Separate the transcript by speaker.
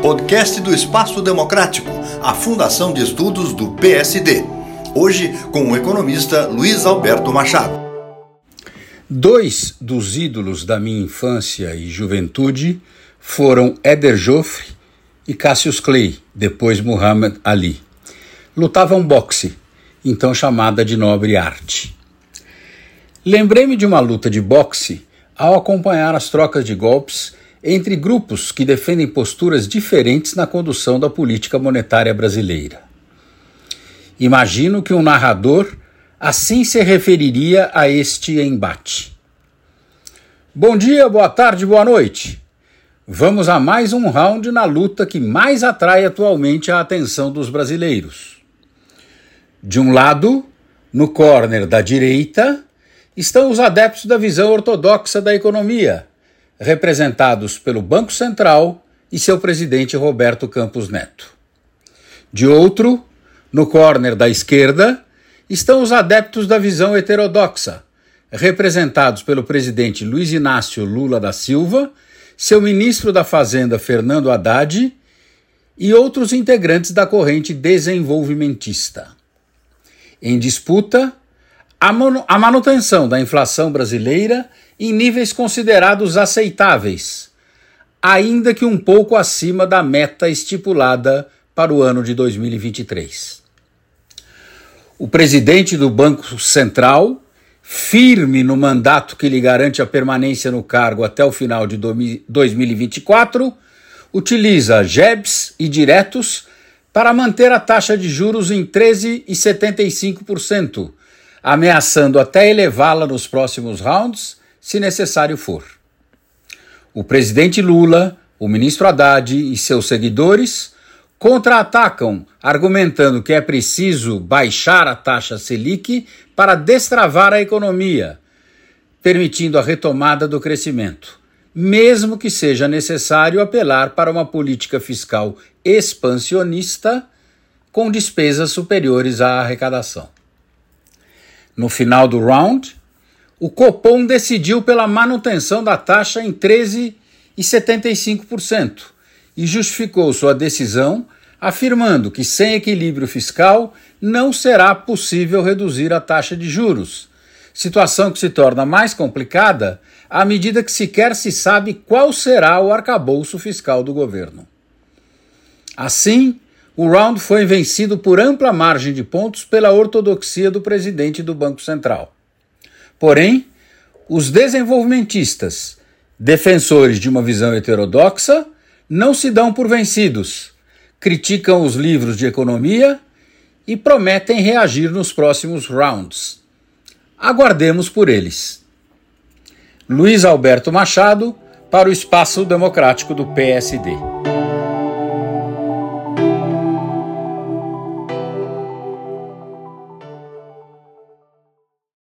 Speaker 1: Podcast do Espaço Democrático, a Fundação de Estudos do PSD. Hoje com o economista Luiz Alberto Machado.
Speaker 2: Dois dos ídolos da minha infância e juventude foram Eder Joffre e Cassius Clay, depois Muhammad Ali. Lutavam boxe, então chamada de nobre arte. Lembrei-me de uma luta de boxe ao acompanhar as trocas de golpes entre grupos que defendem posturas diferentes na condução da política monetária brasileira. Imagino que um narrador assim se referiria a este embate. Bom dia, boa tarde, boa noite. Vamos a mais um round na luta que mais atrai atualmente a atenção dos brasileiros. De um lado, no corner da direita, estão os adeptos da visão ortodoxa da economia, representados pelo Banco Central e seu presidente Roberto Campos Neto. De outro, no corner da esquerda, estão os adeptos da visão heterodoxa, representados pelo presidente Luiz Inácio Lula da Silva, seu ministro da Fazenda Fernando Haddad e outros integrantes da corrente desenvolvimentista. Em disputa, a manutenção da inflação brasileira em níveis considerados aceitáveis, ainda que um pouco acima da meta estipulada para o ano de 2023. O presidente do Banco Central, firme no mandato que lhe garante a permanência no cargo até o final de 2024, utiliza JEBs e diretos para manter a taxa de juros em 13,75%, ameaçando até elevá-la nos próximos rounds, se necessário for. O presidente Lula, o ministro Haddad e seus seguidores contra-atacam, argumentando que é preciso baixar a taxa Selic para destravar a economia, permitindo a retomada do crescimento mesmo que seja necessário apelar para uma política fiscal expansionista com despesas superiores à arrecadação. No final do round, o Copom decidiu pela manutenção da taxa em 13,75% e justificou sua decisão afirmando que sem equilíbrio fiscal não será possível reduzir a taxa de juros, situação que se torna mais complicada à medida que sequer se sabe qual será o arcabouço fiscal do governo. Assim, o round foi vencido por ampla margem de pontos pela ortodoxia do presidente do Banco Central. Porém, os desenvolvimentistas, defensores de uma visão heterodoxa, não se dão por vencidos, criticam os livros de economia e prometem reagir nos próximos rounds. Aguardemos por eles. Luiz Alberto Machado, para o Espaço Democrático do PSD.